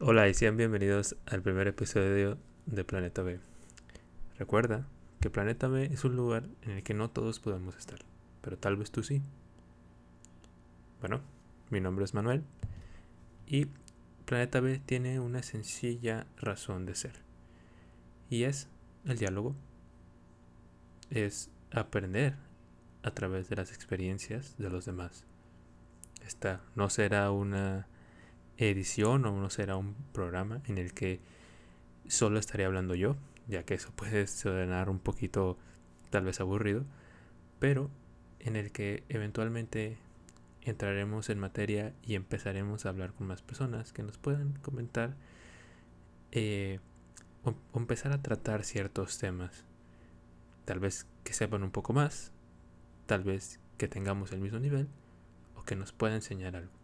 Hola y sean bienvenidos al primer episodio de Planeta B. Recuerda que Planeta B es un lugar en el que no todos podemos estar, pero tal vez tú sí. Bueno, mi nombre es Manuel y Planeta B tiene una sencilla razón de ser y es el diálogo. Es aprender a través de las experiencias de los demás. Esta no será una edición o no será un programa en el que solo estaré hablando yo, ya que eso puede sonar un poquito tal vez aburrido, pero en el que eventualmente entraremos en materia y empezaremos a hablar con más personas que nos puedan comentar eh, o, o empezar a tratar ciertos temas. Tal vez que sepan un poco más, tal vez que tengamos el mismo nivel o que nos pueda enseñar algo.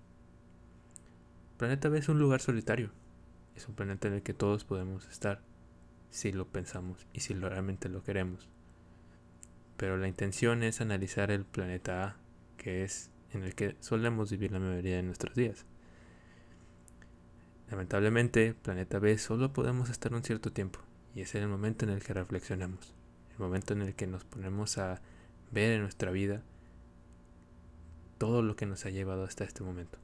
Planeta B es un lugar solitario. Es un planeta en el que todos podemos estar si lo pensamos y si realmente lo queremos. Pero la intención es analizar el planeta A, que es en el que solemos vivir la mayoría de nuestros días. Lamentablemente, planeta B solo podemos estar un cierto tiempo, y es el momento en el que reflexionamos, el momento en el que nos ponemos a ver en nuestra vida todo lo que nos ha llevado hasta este momento.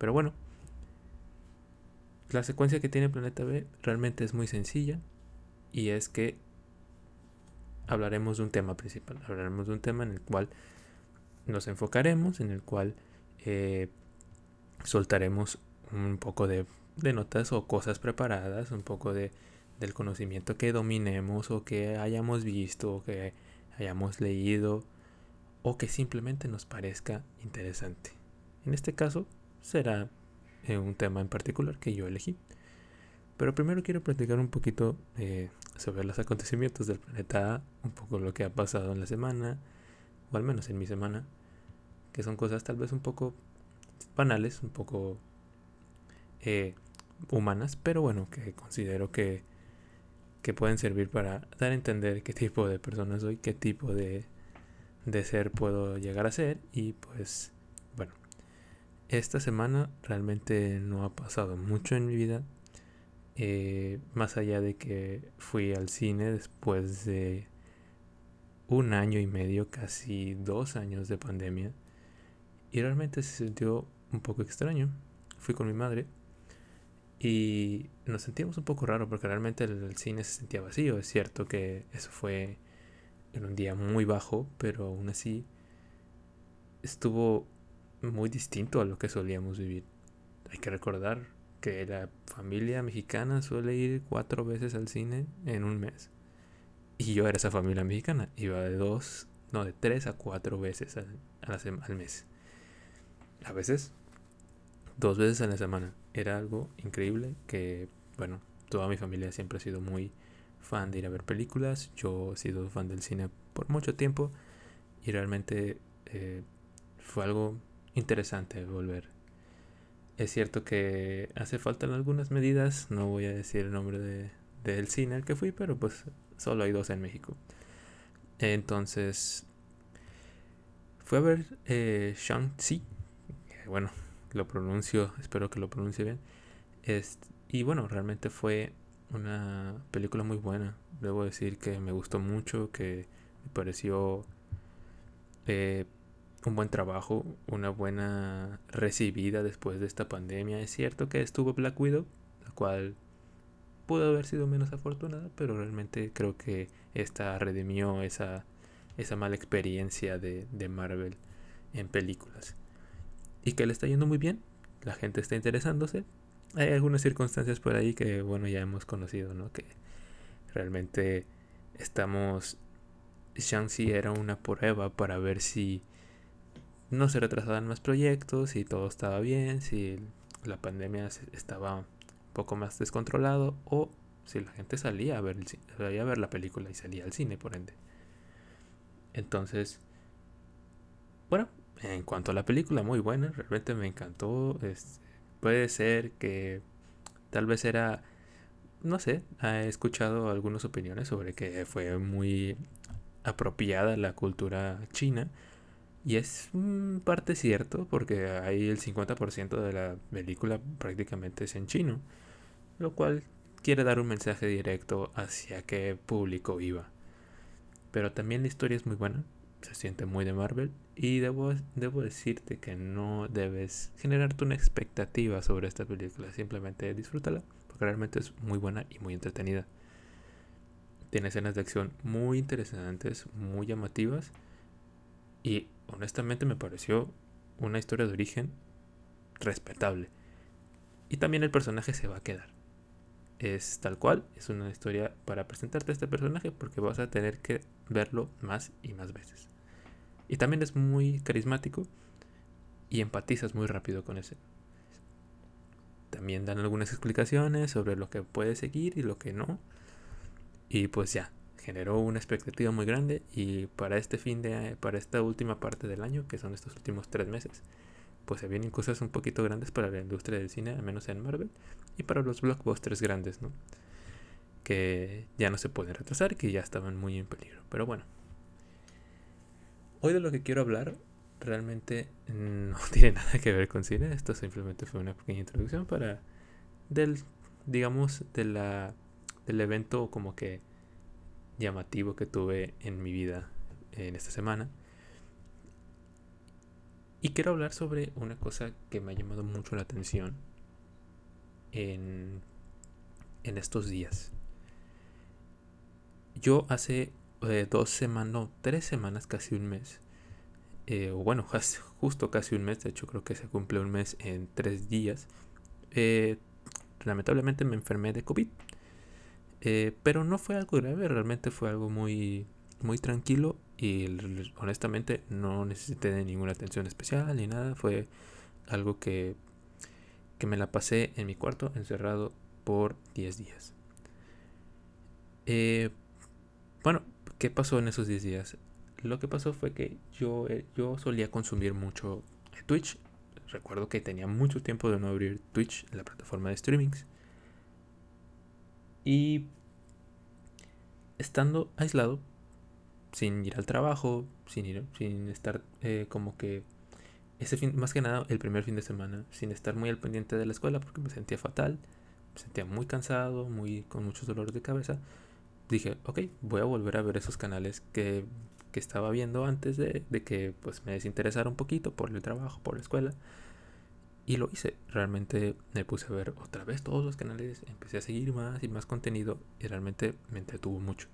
Pero bueno, la secuencia que tiene Planeta B realmente es muy sencilla. Y es que hablaremos de un tema principal, hablaremos de un tema en el cual nos enfocaremos, en el cual eh, soltaremos un poco de, de, notas o cosas preparadas, un poco de, del conocimiento que dominemos o que hayamos visto o que hayamos leído o que simplemente nos parezca interesante. En este caso, será eh, un tema en particular que yo elegí. Pero primero quiero platicar un poquito eh, sobre los acontecimientos del planeta A, un poco lo que ha pasado en la semana, o al menos en mi semana, que son cosas tal vez un poco banales, un poco eh, humanas, pero bueno, que considero que, que pueden servir para dar a entender qué tipo de persona soy, qué tipo de, de ser puedo llegar a ser y pues esta semana realmente no ha pasado mucho en mi vida. Eh, más allá de que fui al cine después de un año y medio, casi dos años de pandemia. Y realmente se sintió un poco extraño. Fui con mi madre y nos sentíamos un poco raro porque realmente el, cine se sentía vacío. Es cierto que eso fue en un día muy bajo, pero aún así estuvo muy distinto a lo que solíamos vivir. Hay que recordar que la familia mexicana suele ir cuatro veces al cine en un mes. Y yo era esa familia mexicana. Iba de dos, no, de tres a cuatro veces al, al mes. A veces, dos veces a la semana. Era algo increíble que, bueno, toda mi familia siempre ha sido muy fan de ir a ver películas. Yo he sido fan del cine por mucho tiempo. Y realmente eh, fue algo interesante volver. Es cierto que hace falta algunas medidas, no voy a decir el nombre de, del cine al que fui, pero pues solo hay dos en México. Entonces, fue a ver eh, Shang-Chi, bueno, lo pronuncio, espero que lo pronuncie bien. y bueno, realmente fue una película muy buena. Debo decir que me gustó mucho, que me pareció eh, un buen trabajo, una buena recibida después de esta pandemia. Es cierto que estuvo Black Widow, la cual pudo haber sido menos afortunada, pero realmente creo que esta redimió esa, esa mala experiencia de, de Marvel en películas. Y que le está yendo muy bien, la gente está interesándose. Hay algunas circunstancias por ahí que, bueno, ya hemos conocido, ¿no? Que realmente estamos... Shang-Chi era una prueba para ver si no se retrasaban más proyectos, si todo estaba bien, si la pandemia estaba un poco más descontrolado o si la gente salía a ver, el, a ver la película y salía al cine, por ende. Entonces, bueno, en cuanto a la película, muy buena, realmente me encantó. puede ser que tal vez era, no sé, he escuchado algunas opiniones sobre que fue muy apropiada la cultura china Y es parte cierto, porque ahí el 50% de la película prácticamente es en chino, lo cual quiere dar un mensaje directo hacia qué público iba. Pero también la historia es muy buena, se siente muy de Marvel y debo, debo decirte que no debes generarte una expectativa sobre esta película, simplemente disfrútala, porque realmente es muy buena y muy entretenida. Tiene escenas de acción muy interesantes, muy llamativas y honestamente me pareció una historia de origen respetable. Y también el personaje se va a quedar. Es tal cual, es una historia para presentarte a este personaje porque vas a tener que verlo más y más veces. Y también es muy carismático y empatizas muy rápido con ese. También dan algunas explicaciones sobre lo que puede seguir y lo que no. Y pues ya, generó una expectativa muy grande y para este fin de para esta última parte del año, que son estos últimos tres meses, pues se vienen cosas un poquito grandes para la industria del cine, al menos en Marvel, y para los blockbusters grandes, ¿no? Que ya no se pueden retrasar, que ya estaban muy en peligro. Pero bueno, Hoy de lo que quiero hablar realmente no tiene nada que ver con cine. Esto simplemente fue una pequeña introducción para del, digamos, de la, del evento como que llamativo que tuve en mi vida en esta semana. Y quiero hablar sobre una cosa que me ha llamado mucho la atención en, en estos días. Yo hace eh, dos semanas, no, tres semanas, casi un mes. Eh, bueno, justo casi un mes, de hecho creo que se cumple un mes en tres días. Eh, lamentablemente me enfermé de COVID. Pero no fue algo grave, realmente fue algo muy, muy tranquilo y honestamente no necesité de ninguna atención especial ni nada. Fue algo que, que me la pasé en mi cuarto encerrado por 10 días. bueno, ¿Qué pasó en esos 10 días? Lo que pasó fue que yo, eh, yo solía consumir mucho Twitch. Recuerdo que tenía mucho tiempo de no abrir Twitch, la plataforma de streamings. Y estando aislado, sin ir al trabajo, sin ir, sin estar eh, como que ese fin, más que nada el primer fin de semana, sin estar muy al pendiente de la escuela porque me sentía fatal, me sentía muy cansado, muy con muchos dolores de cabeza dije, ok, voy a volver a ver esos canales que, estaba viendo antes de, que pues me desinteresara un poquito por el trabajo, por la escuela. Y lo hice. Realmente me puse a ver otra vez todos los canales, empecé a seguir más y más contenido y realmente me entretuvo mucho.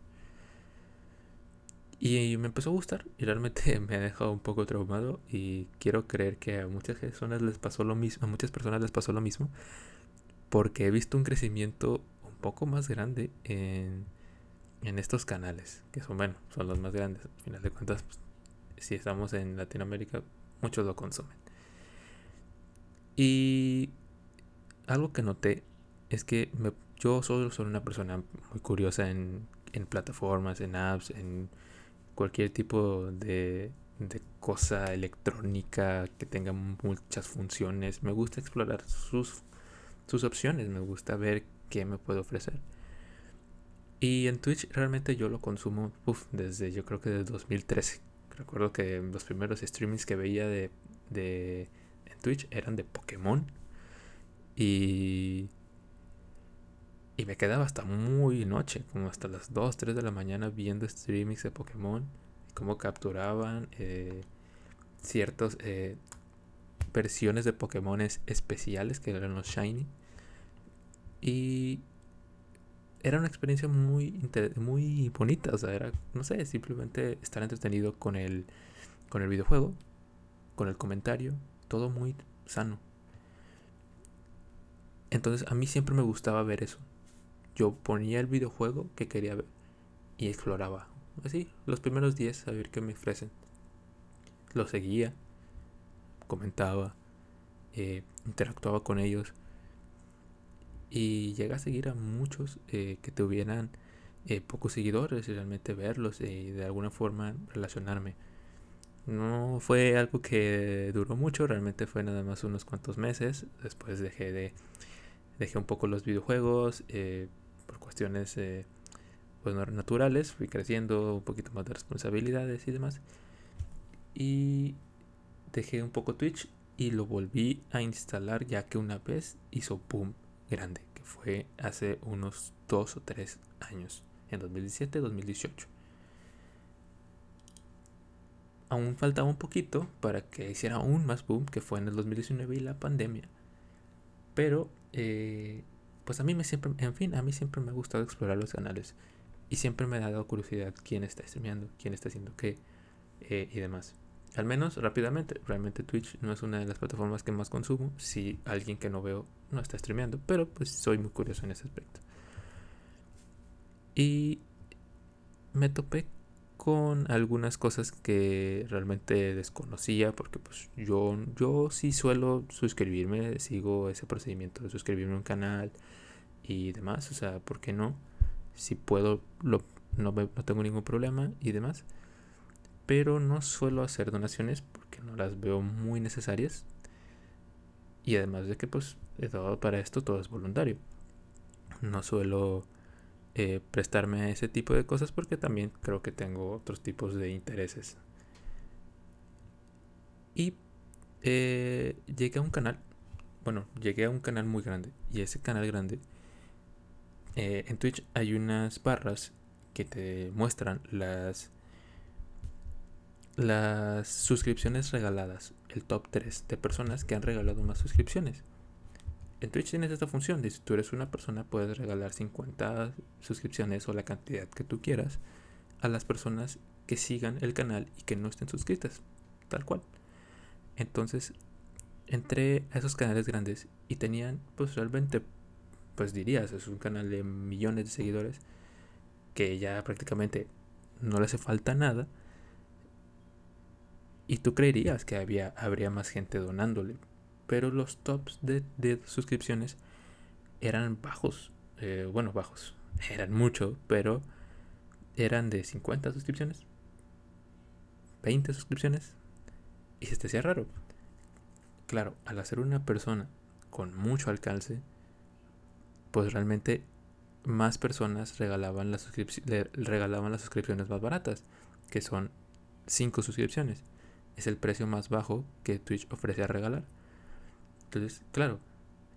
Y me empezó a gustar y realmente me ha dejado un poco traumado y quiero creer que a muchas personas les pasó lo mismo, a muchas personas les pasó lo mismo porque he visto un crecimiento un poco más grande en en estos canales, que son, bueno, son los más grandes. Al final de cuentas, pues, si estamos en Latinoamérica, muchos lo consumen. Y algo que noté es que yo solo soy una persona muy curiosa en, en plataformas, en apps, en cualquier tipo de, de cosa electrónica que tenga muchas funciones. Me gusta explorar sus, sus opciones, me gusta ver qué me puede ofrecer. Y en Twitch realmente yo lo consumo desde yo creo que desde 2013. Recuerdo que los primeros streamings que veía de, de Twitch eran de Pokémon. Y, y me quedaba hasta muy noche, como hasta las 2, 3 de la mañana viendo streamings de Pokémon. Cómo capturaban eh, ciertas eh, versiones de Pokémon especiales que eran los Shiny. Y era una experiencia muy, muy bonita. O sea, era, no sé, simplemente estar entretenido con el, con el videojuego, con el comentario, todo muy sano. Entonces a mí siempre me gustaba ver eso. Yo ponía el videojuego que quería ver y exploraba. Así, los primeros 10 a ver qué me ofrecen. Lo seguía, comentaba, eh, interactuaba con ellos y llega a seguir a muchos eh, que tuvieran eh, pocos seguidores y realmente verlos y de alguna forma relacionarme. No fue algo que duró mucho, realmente fue nada más unos cuantos meses. Después dejé de dejé un poco los videojuegos eh, por cuestiones pues, naturales. Fui creciendo, un poquito más de responsabilidades y demás. y dejé un poco Twitch y lo volví a instalar ya que una vez hizo boom grande, que fue hace unos dos o tres años, en 2017-2018. Aún faltaba un poquito para que hiciera aún más boom, que fue en el 2019 y la pandemia. Pero, eh, pues a mí me siempre, en fin, a mí siempre me ha gustado explorar los canales. Y siempre me ha dado curiosidad quién está streameando, quién está haciendo qué eh, y demás. Al menos rápidamente. Realmente Twitch no es una de las plataformas que más consumo. Si alguien que no veo no está streameando. Pero pues soy muy curioso en ese aspecto. Y me topé con algunas cosas que realmente desconocía. Porque pues yo, yo sí suelo suscribirme. Sigo ese procedimiento de suscribirme a un canal y demás. O sea, ¿por qué no? Si puedo, lo, no, no tengo ningún problema y demás pero no suelo hacer donaciones porque no las veo muy necesarias. Y además de que pues todo para esto todo es voluntario. No suelo eh, prestarme a ese tipo de cosas porque también creo que tengo otros tipos de intereses. Y eh, llegué a un canal, bueno, llegué a un canal muy grande. Y ese canal grande, eh, en Twitch hay unas barras que te muestran las las suscripciones regaladas, el top 3 de personas que han regalado más suscripciones. En Twitch tienes esta función de si tú eres una persona puedes regalar 50 suscripciones o la cantidad que tú quieras a las personas que sigan el canal y que no estén suscritas, tal cual. Entonces, entré a esos canales grandes y tenían pues realmente pues dirías, es un canal de millones de seguidores que ya prácticamente no le hace falta nada y tú creerías que había, habría más gente donándole. Pero los tops de, suscripciones eran bajos. Eh, bueno, bajos. Eran mucho, pero eran de 50 suscripciones. 20 suscripciones. Y se te hacía raro. Claro, al hacer una persona con mucho alcance, pues realmente más personas regalaban las, regalaban las suscripciones más baratas, que son 5 suscripciones es el precio más bajo que Twitch ofrece a regalar. Entonces, claro,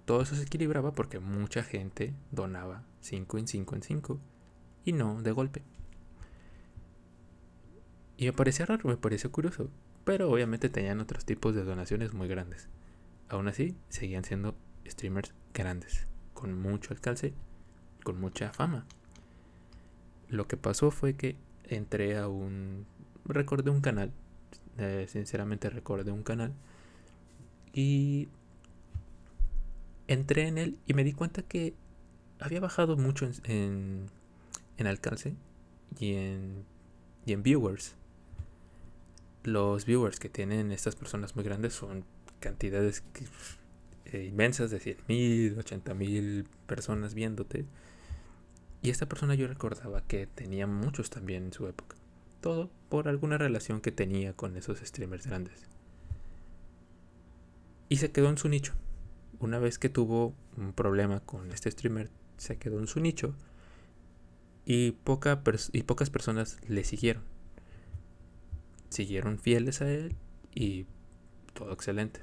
todo eso se equilibraba porque mucha gente donaba 5 en 5 en 5 y no de golpe. Y me parecía raro, me pareció curioso, pero obviamente tenían otros tipos de donaciones muy grandes. Aún así, seguían siendo streamers grandes, con mucho alcance, con mucha fama. Lo que pasó fue que entré a un... recordé un canal eh, sinceramente recordé un canal. Y entré en él y me di cuenta que había bajado mucho en, alcance y en, viewers. Los viewers que tienen estas personas muy grandes son cantidades eh, inmensas de 100.000, 80.000 personas viéndote. Y esta persona yo recordaba que tenía muchos también en su época. Todo por alguna relación que tenía con esos streamers grandes. Y se quedó en su nicho. Una vez que tuvo un problema con este streamer, se quedó en su nicho y, poca y pocas personas le siguieron. Siguieron fieles a él y todo excelente.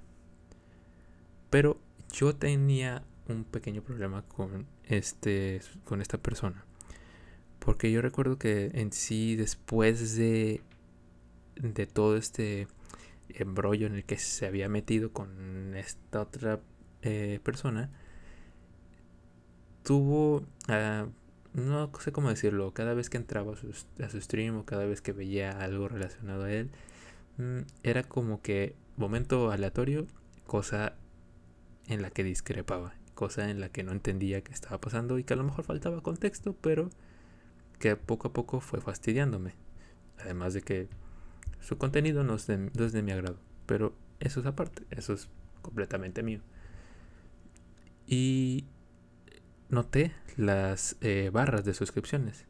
Pero yo tenía un pequeño problema con este con esta persona. Porque yo recuerdo que en sí, después de, de todo este embrollo en el que se había metido con esta otra eh, persona, tuvo, ah, no sé cómo decirlo, cada vez que entraba a su, stream o cada vez que veía algo relacionado a él, mm, era como que momento aleatorio, cosa en la que discrepaba, cosa en la que no entendía qué estaba pasando y que a lo mejor faltaba contexto, pero que poco a poco fue fastidiándome. Además de que su contenido no es de, mi agrado. Pero eso es aparte, eso es completamente mío. Y noté las eh, barras de suscripciones.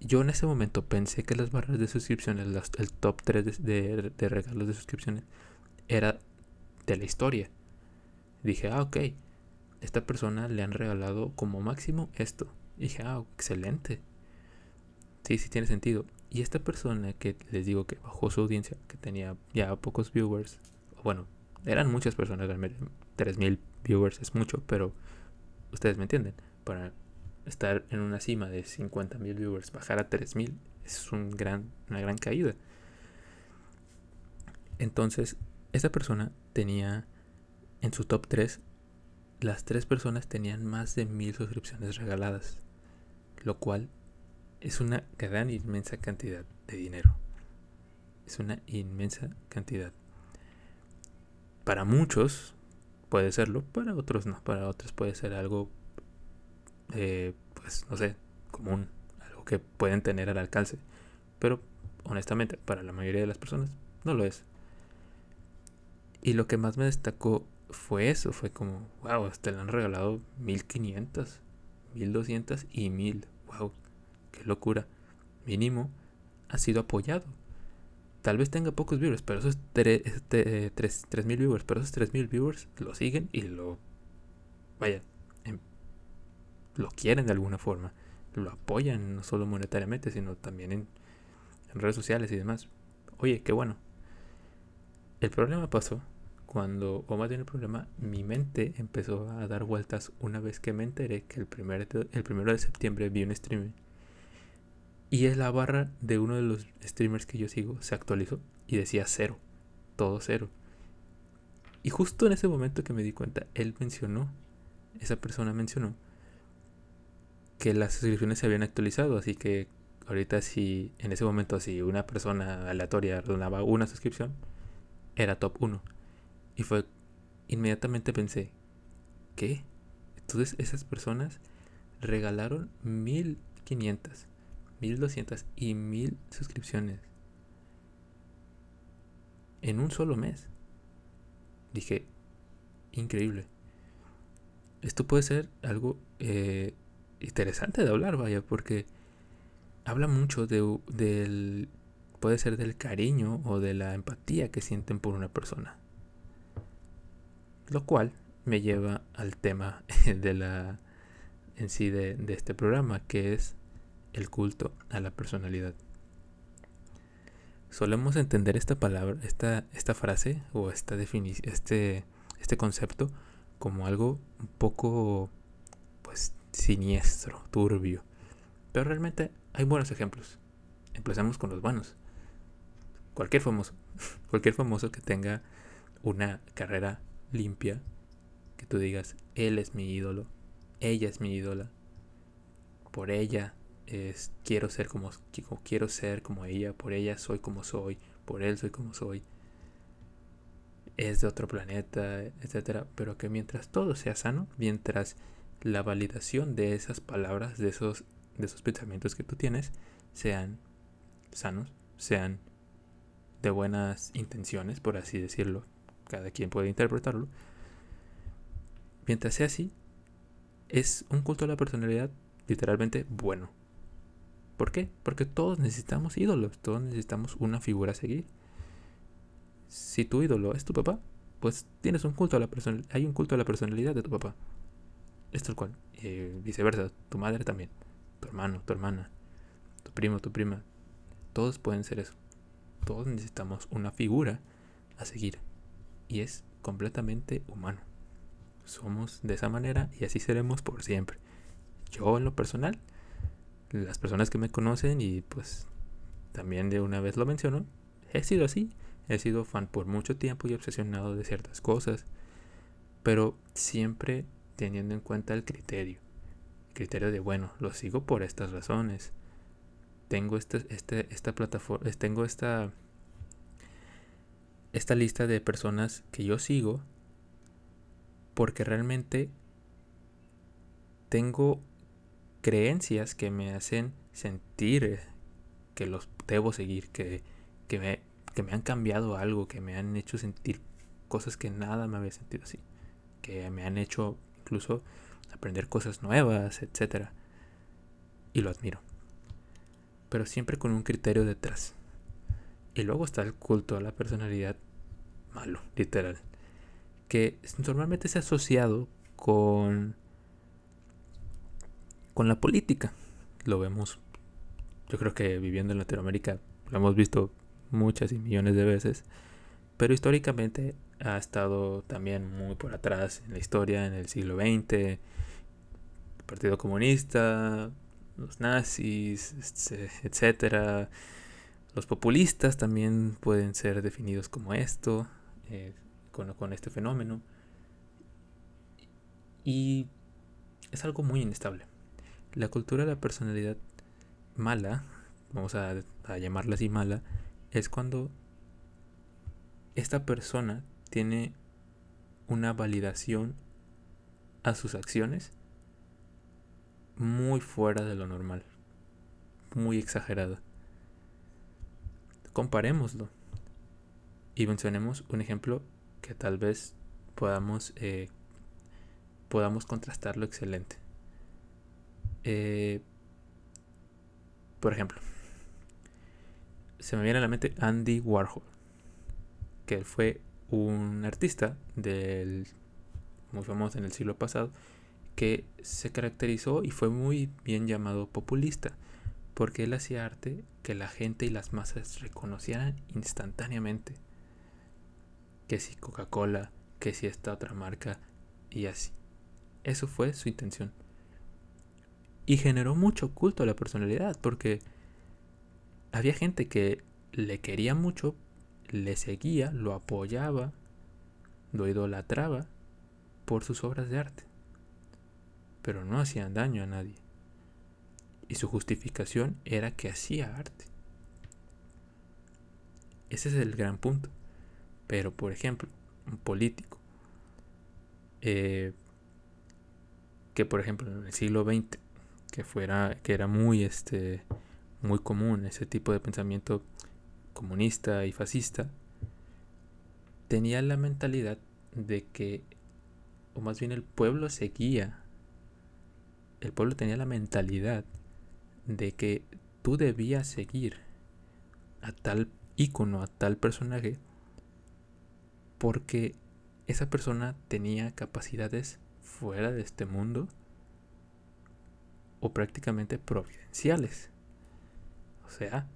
Yo en ese momento pensé que las barras de suscripciones, el top 3 de, de, regalos de suscripciones, era de la historia. Dije, ah, ok, esta persona le han regalado como máximo esto. Dije, ah, excelente. Sí, sí tiene sentido. Y esta persona que les digo que bajó su audiencia, que tenía ya pocos viewers, bueno, eran muchas personas realmente, 3000 viewers es mucho, pero ustedes me entienden, para estar en una cima de 50.000 viewers, bajar a 3000 es un gran, una gran caída. Entonces, esa persona tenía en su top 3, las tres personas tenían más de mil suscripciones regaladas, lo cual es una gran inmensa cantidad de dinero. Es una inmensa cantidad. Para muchos puede serlo, para otros no, para otros puede ser algo, eh, pues no sé, común, algo que pueden tener al alcance. Pero honestamente, para la mayoría de las personas no lo es. Y lo que más me destacó fue eso, fue como, wow, hasta le han regalado 1500, 1200 y 1000. Wow, qué locura. Mínimo ha sido apoyado. Tal vez tenga pocos viewers, pero esos 3000 viewers, pero esos 3000 viewers lo siguen y lo, vaya, em, lo quieren de alguna forma. Lo apoyan no solo monetariamente, sino también en, en redes sociales y demás. Oye, qué bueno. El problema pasó cuando, o más bien el problema, mi mente empezó a dar vueltas una vez que me enteré que el, primer, el primero de septiembre vi un streaming. Y es la barra de uno de los streamers que yo sigo se actualizó y decía cero, todo cero. Y justo en ese momento que me di cuenta, él mencionó, esa persona mencionó, que las suscripciones se habían actualizado, así que ahorita si en ese momento si una persona aleatoria donaba una suscripción, era top 1. Y fue, inmediatamente pensé, ¿qué? Entonces esas personas regalaron 1500, 1200 y 1000 suscripciones en un solo mes. Dije, increíble. Esto puede ser algo eh, interesante de hablar, vaya, porque habla mucho de, del, puede ser del cariño o de la empatía que sienten por una persona. Lo cual me lleva al tema de la en sí de, este programa, que es el culto a la personalidad. Solemos entender esta palabra, esta, esta frase o esta este, este concepto como algo un poco pues siniestro, turbio. Pero realmente hay buenos ejemplos. Empecemos con los buenos. Cualquier famoso, cualquier famoso que tenga una carrera limpia, que tú digas, él es mi ídolo, ella es mi ídola, por ella es, quiero ser como quiero ser como ella, por ella soy como soy, por él soy como soy. Es de otro planeta, etcétera, pero que mientras todo sea sano, mientras la validación de esas palabras, de esos de esos pensamientos que tú tienes sean sanos, sean de buenas intenciones, por así decirlo, cada quien puede interpretarlo. Mientras sea así, es un culto a la personalidad literalmente bueno. ¿Por qué? Porque todos necesitamos ídolos, todos necesitamos una figura a seguir. Si tu ídolo es tu papá, pues tienes un culto a la personalidad, hay un culto a la personalidad de tu papá. Es tal cual. Viceversa, tu madre también, tu hermano, tu hermana, tu primo, tu prima. Todos pueden ser eso. Todos necesitamos una figura a seguir y es completamente humano. Somos de esa manera y así seremos por siempre. Yo en lo personal, las personas que me conocen y pues también de una vez lo menciono, he sido así. He sido fan por mucho tiempo y obsesionado de ciertas cosas, pero siempre teniendo en cuenta el criterio. El criterio de, bueno, lo sigo por estas razones. Tengo este, este, esta plataforma, tengo esta esta lista de personas que yo sigo porque realmente tengo creencias que me hacen sentir que los debo seguir, que, que, me, que me han cambiado algo, que me han hecho sentir cosas que nada me había sentido así, que me han hecho incluso aprender cosas nuevas, etc. Y lo admiro. Pero siempre con un criterio detrás. Y luego está el culto a la personalidad malo, literal. Que normalmente se ha asociado con, con la política. Lo vemos yo creo que viviendo en Latinoamérica lo hemos visto muchas y millones de veces, pero históricamente ha estado también muy por atrás en la historia, en el siglo XX, el Partido Comunista, los nazis, este, etcétera. Los populistas también pueden ser definidos como esto, eh, con, con este fenómeno. Y es algo muy inestable. La cultura de la personalidad mala, vamos a, llamarla así mala, es cuando esta persona tiene una validación a sus acciones muy fuera de lo normal, muy exagerada. Comparémoslo y mencionemos un ejemplo que tal vez podamos, eh, podamos contrastarlo excelente. Eh, por ejemplo, se me viene a la mente Andy Warhol, que fue un artista muy famoso en el siglo pasado que se caracterizó y fue muy bien llamado populista porque él hacía arte que la gente y las masas reconocieran instantáneamente. Que si Coca-Cola, que si esta otra marca y así. Eso fue su intención. Y generó mucho culto a la personalidad porque había gente que le quería mucho, le seguía, lo apoyaba, lo idolatraba por sus obras de arte. Pero no hacían daño a nadie. Y su justificación era que hacía arte. Ese es el gran punto. Pero, por ejemplo, un político eh, que, por ejemplo, en el siglo XX que fuera que era muy este muy común ese tipo de pensamiento comunista y fascista tenía la mentalidad de que o más bien el pueblo seguía el pueblo tenía la mentalidad de que tú debías seguir a tal ícono, a tal personaje, porque esa persona tenía capacidades fuera de este mundo o prácticamente providenciales. O sea,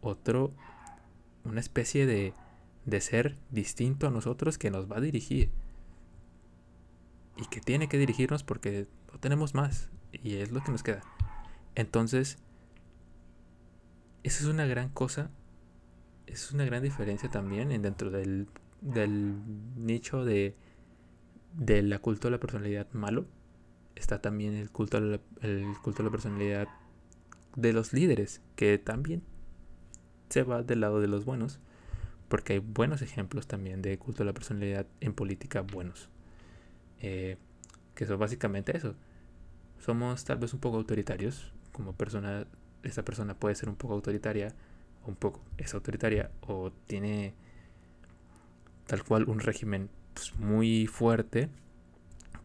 otro, una especie de, de ser distinto a nosotros que nos va a dirigir. Y que tiene que dirigirnos porque no tenemos más. Y es lo que nos queda. Entonces, esa es una gran cosa. Es una gran diferencia también en dentro del, del nicho de, la culto de la personalidad malo está también el culto, a la, el culto a la personalidad de los líderes, que también se va del lado de los buenos, porque hay buenos ejemplos también de culto a la personalidad en política buenos. Eh, que son básicamente eso. Somos tal vez un poco autoritarios, como persona, esa persona puede ser un poco autoritaria, o un poco es autoritaria, o tiene tal cual un régimen pues, muy fuerte,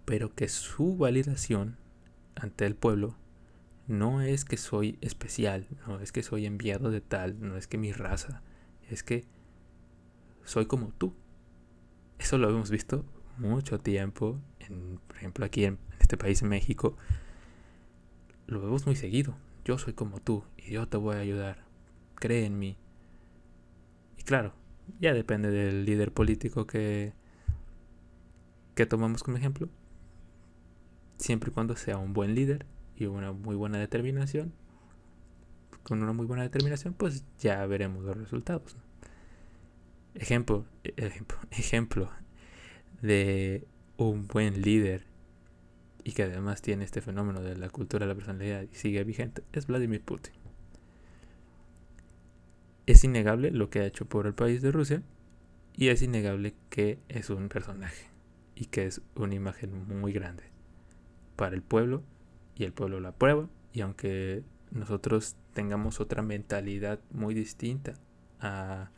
pero que su validación ante el pueblo no es que soy especial, no es que soy enviado de tal, no es que mi raza, es que soy como tú. Eso lo hemos visto mucho tiempo, en, por ejemplo aquí en, este país, México, lo vemos muy seguido. Yo soy como tú y yo te voy a ayudar. Cree en mí. Y claro, ya depende del líder político que, que tomamos como ejemplo siempre y cuando sea un buen líder y una muy buena determinación, con una muy buena determinación, pues ya veremos los resultados. Ejemplo, ejemplo, ejemplo de un buen líder y que además tiene este fenómeno de la cultura de la personalidad y sigue vigente es Vladimir Putin. Es innegable lo que ha hecho por el país de Rusia y es innegable que es un personaje y que es una imagen muy grande para el pueblo y el pueblo la aprueba y aunque nosotros tengamos otra mentalidad muy distinta a,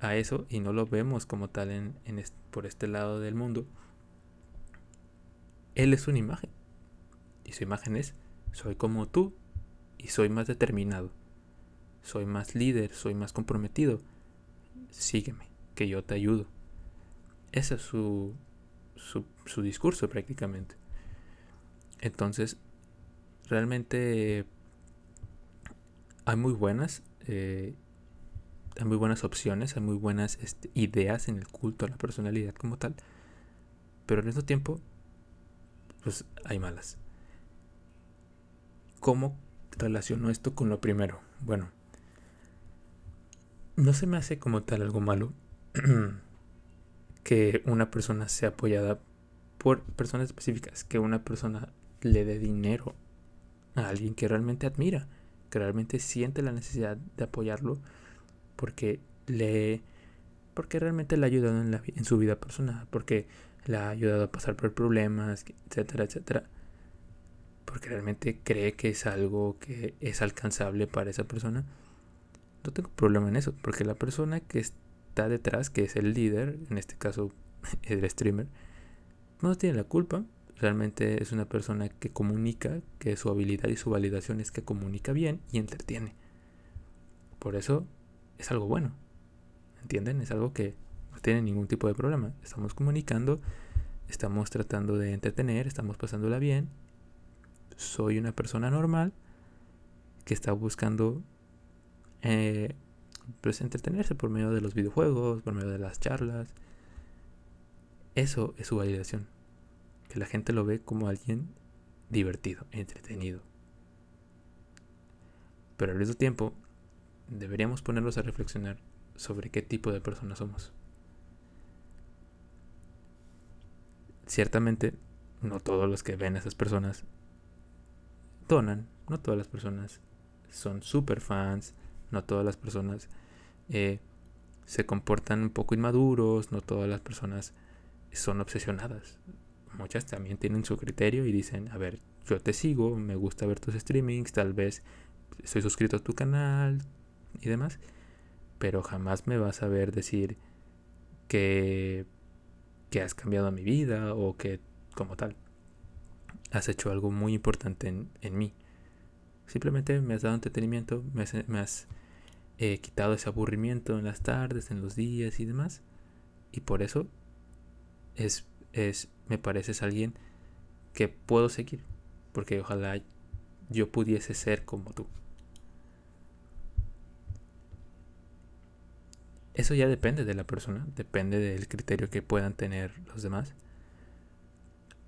eso y no lo vemos como tal en, por este lado del mundo, él es una imagen y su imagen es soy como tú y soy más determinado, soy más líder, soy más comprometido, sígueme, que yo te ayudo. Ese es su, su, su discurso prácticamente. Entonces, realmente hay muy buenas, eh, hay muy buenas opciones, hay muy buenas este, ideas en el culto a la personalidad como tal, pero al mismo tiempo, pues hay malas. ¿Cómo relaciono esto con lo primero? Bueno, no se me hace como tal algo malo que una persona sea apoyada por personas específicas, que una persona le dé dinero a alguien que realmente admira, que realmente siente la necesidad de apoyarlo porque le porque realmente le ha ayudado en, la, en su vida personal, porque le ha ayudado a pasar por problemas, etcétera, etcétera. Porque realmente cree que es algo que es alcanzable para esa persona. No tengo problema en eso, porque la persona que está detrás, que es el líder, en este caso el streamer, no tiene la culpa. Realmente es una persona que comunica, que su habilidad y su validación es que comunica bien y entretiene. Por eso es algo bueno. ¿Entienden? Es algo que no tiene ningún tipo de problema. Estamos comunicando, estamos tratando de entretener, estamos pasándola bien. Soy una persona normal que está buscando eh, pues entretenerse por medio de los videojuegos, por medio de las charlas. Eso es su validación. Que la gente lo ve como alguien divertido, entretenido. Pero al mismo tiempo, deberíamos ponernos a reflexionar sobre qué tipo de personas somos. Ciertamente, no todos los que ven a esas personas donan, no todas las personas son super fans, no todas las personas eh, se comportan un poco inmaduros, no todas las personas son obsesionadas. Muchas también tienen su criterio y dicen, a ver, yo te sigo, me gusta ver tus streamings, tal vez estoy suscrito a tu canal, y demás, pero jamás me vas a ver decir que, que has cambiado mi vida o que como tal has hecho algo muy importante en, en mí. Simplemente me has dado entretenimiento, me has, me has eh, quitado ese aburrimiento en las tardes, en los días y demás. Y por eso es, es, me pareces alguien que puedo seguir. Porque ojalá yo pudiese ser como tú. Eso ya depende de la persona, depende del criterio que puedan tener los demás.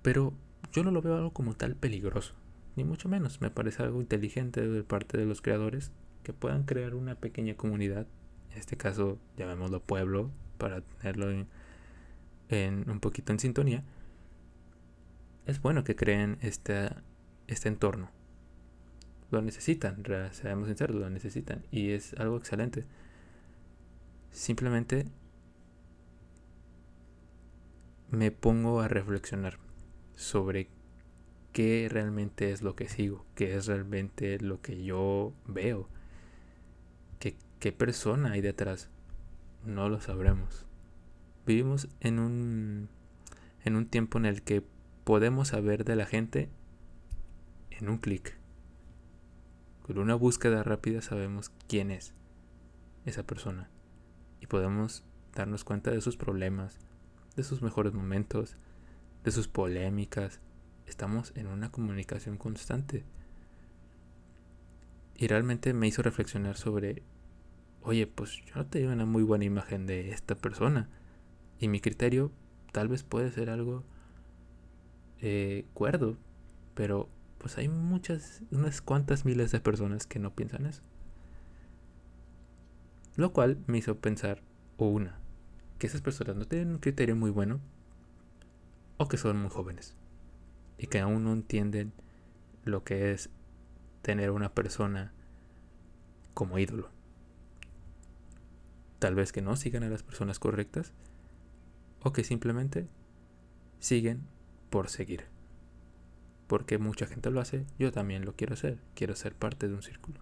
Pero yo no lo veo algo como tal peligroso, ni mucho menos. Me parece algo inteligente de parte de los creadores que puedan crear una pequeña comunidad, en este caso llamémoslo pueblo, para tenerlo en, un poquito en sintonía. Es bueno que creen este, este entorno. Lo necesitan, seamos sinceros, lo necesitan. Y es algo excelente. Simplemente me pongo a reflexionar sobre qué realmente es lo que sigo, qué es realmente lo que yo veo, qué, qué persona hay detrás. No lo sabremos. Vivimos en un, en un tiempo en el que podemos saber de la gente en un clic. Con una búsqueda rápida sabemos quién es esa persona y podemos darnos cuenta de sus problemas, de sus mejores momentos, de sus polémicas. Estamos en una comunicación constante. Y realmente me hizo reflexionar sobre, oye, pues yo no tengo una muy buena imagen de esta persona. Y mi criterio tal vez puede ser algo eh, cuerdo, pero pues hay muchas, unas cuantas miles de personas que no piensan eso. Lo cual me hizo pensar, o una, que esas personas no tienen un criterio muy bueno, o que son muy jóvenes, y que aún no entienden lo que es tener una persona como ídolo. Tal vez que no sigan a las personas correctas, o que simplemente siguen por seguir. Porque mucha gente lo hace, yo también lo quiero hacer, quiero ser parte de un círculo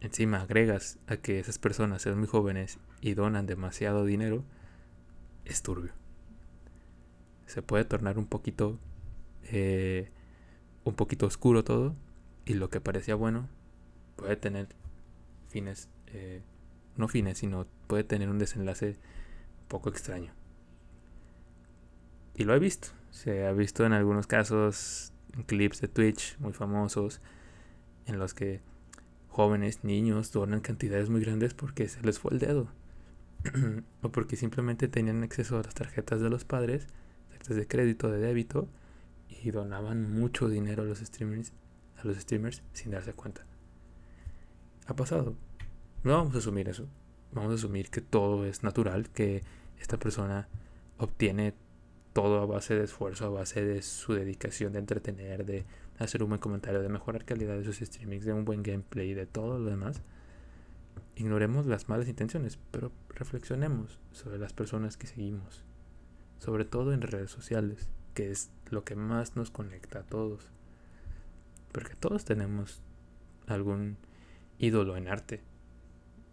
encima agregas a que esas personas sean muy jóvenes y donan demasiado dinero, es turbio. Se puede tornar un poquito, eh, un poquito oscuro todo y lo que parecía bueno puede tener fines, eh, no fines, sino puede tener un desenlace un poco extraño. Y lo he visto, se ha visto en algunos casos, en clips de Twitch muy famosos, en los que jóvenes, niños donan cantidades muy grandes porque se les fue el dedo. o porque simplemente tenían acceso a las tarjetas de los padres, tarjetas de crédito, de débito, y donaban mucho dinero a los streamers, a los streamers sin darse cuenta. Ha pasado. No vamos a asumir eso. Vamos a asumir que todo es natural, que esta persona obtiene todo a base de esfuerzo, a base de su dedicación de entretener, de hacer un buen comentario, de mejorar calidad de sus streamings, de un buen gameplay, de todo lo demás. Ignoremos las malas intenciones, pero reflexionemos sobre las personas que seguimos, sobre todo en redes sociales, que es lo que más nos conecta a todos. Porque todos tenemos algún ídolo en arte,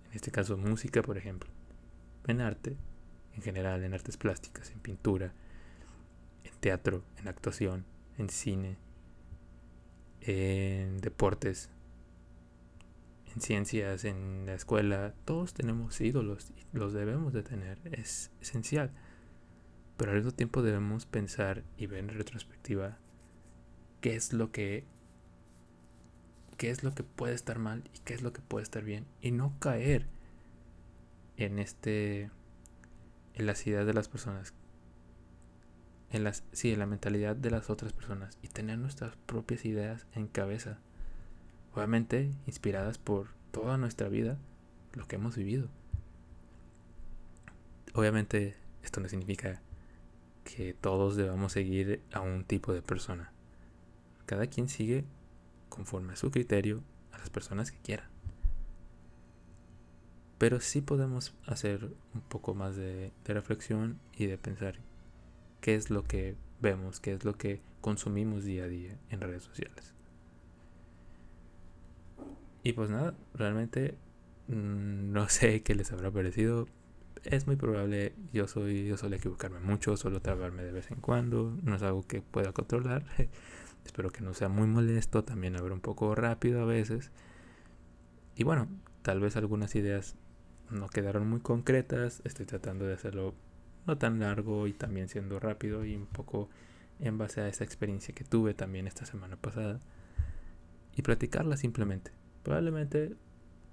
en este caso música, por ejemplo, en arte, en general, en artes plásticas, en pintura, en teatro, en actuación, en cine, en deportes, en ciencias, en la escuela, todos tenemos ídolos y los debemos de tener, es esencial. Pero al mismo tiempo debemos pensar y ver en retrospectiva qué es lo que qué es lo que puede estar mal y qué es lo que puede estar bien. Y no caer en este en las ideas de las personas en las sí en la mentalidad de las otras personas y tener nuestras propias ideas en cabeza. Obviamente inspiradas por toda nuestra vida lo que hemos vivido. Obviamente esto no significa que todos debamos seguir a un tipo de persona. Cada quien sigue conforme a su criterio a las personas que quiera. Pero sí podemos hacer un poco más de, de reflexión y de pensar qué es lo que vemos, qué es lo que consumimos día a día en redes sociales. Y pues nada, realmente mm, no sé qué les habrá parecido. Es muy probable, yo soy, yo suelo equivocarme mucho, suelo trabarme de vez en cuando, no es algo que pueda controlar. Espero que no sea muy molesto, también habrá un poco rápido a veces. Y bueno, tal vez algunas ideas no quedaron muy concretas, estoy tratando de hacerlo no tan largo y también siendo rápido y un poco en base a esa experiencia que tuve también esta semana pasada y platicarla simplemente. Probablemente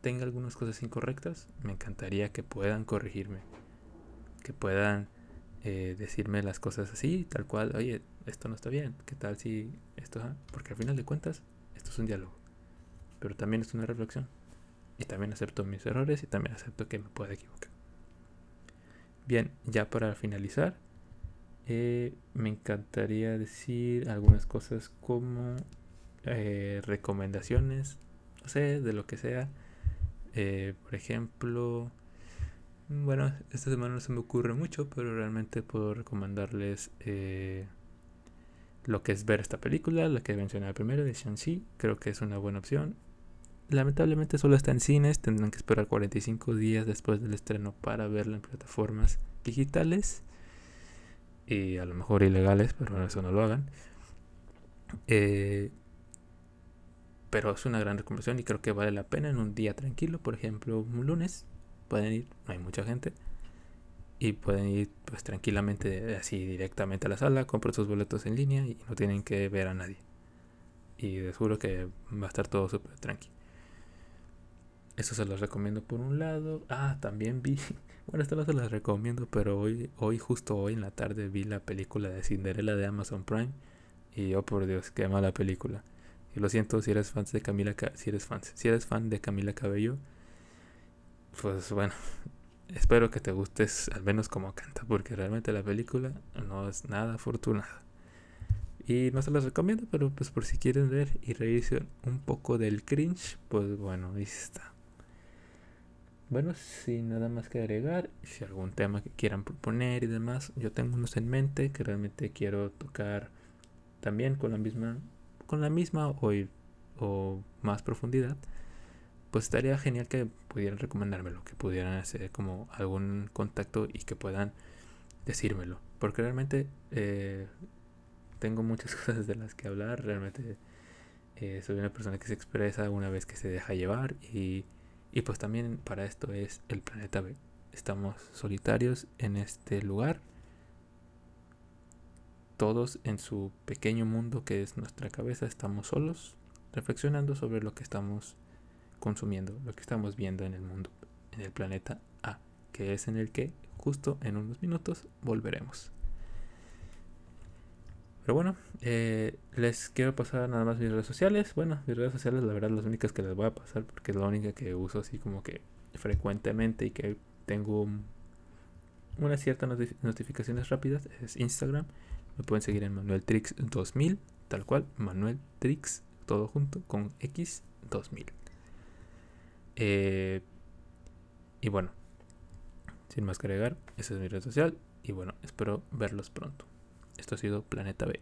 tenga algunas cosas incorrectas, me encantaría que puedan corregirme, que puedan eh, decirme las cosas así, tal cual, oye, esto no está bien, ¿qué tal si esto? Porque al final de cuentas, esto es un diálogo, pero también es una reflexión. Y también acepto mis errores y también acepto que me pueda equivocar. Bien, ya para finalizar, eh, me encantaría decir algunas cosas como eh, recomendaciones, no sé, de lo que sea. Eh, por ejemplo, bueno, esta semana no se me ocurre mucho, pero realmente puedo recomendarles lo que es ver esta película, la que mencioné primero de Shang-Chi. Creo que es una buena opción. Lamentablemente solo está en cines, tendrán que esperar 45 días después del estreno para verla en plataformas digitales y a lo mejor ilegales, pero eso no lo hagan. Eh, pero es una gran recomendación y creo que vale la pena en un día tranquilo, por ejemplo, un lunes pueden ir, no hay mucha gente y pueden ir pues tranquilamente así directamente a la sala, comprar sus boletos en línea y no tienen que ver a nadie. Y de seguro que va a estar todo súper tranquilo. Eso se los recomiendo por un lado. Ah, también vi. Bueno, esto no se los recomiendo, pero hoy, hoy, justo hoy en la tarde, vi la película de Cinderella de Amazon Prime. Y oh por Dios, qué mala película. Y lo siento si eres fan de Camila si eres fan, si eres fan de Camila Cabello. Pues bueno, espero que te gustes al menos como canta, porque realmente la película no es nada afortunada. Y no se los recomiendo, pero pues por si quieren ver y reírse un poco del cringe, pues bueno, ahí está. Bueno, sin nada más que agregar, si algún tema que quieran proponer y demás, yo tengo unos en mente que realmente quiero tocar también con la misma, con la misma o, o más profundidad, pues estaría genial que pudieran recomendármelo, que pudieran hacer como algún contacto y que puedan decírmelo, porque realmente eh, tengo muchas cosas de las que hablar, realmente eh, soy una persona que se expresa una vez que se deja llevar y y pues también para esto es el planeta B. Estamos solitarios en este lugar. Todos en su pequeño mundo que es nuestra cabeza estamos solos. reflexionando sobre lo que estamos consumiendo, lo que estamos viendo en el mundo, en el planeta A, que es en el que justo en unos minutos volveremos. Pero bueno, eh, les quiero pasar nada más mis redes sociales. Bueno, mis redes sociales, la verdad, las únicas que les voy a pasar, porque es la única que uso así como que frecuentemente y que tengo unas ciertas notificaciones rápidas, es Instagram. Me pueden seguir en Manuel Trix 2000, tal cual, Manuel Trix, todo junto, con X 2000. Eh, y bueno, sin más que agregar, esa es mi red social. Y bueno, espero verlos pronto. Esto ha sido Planeta B.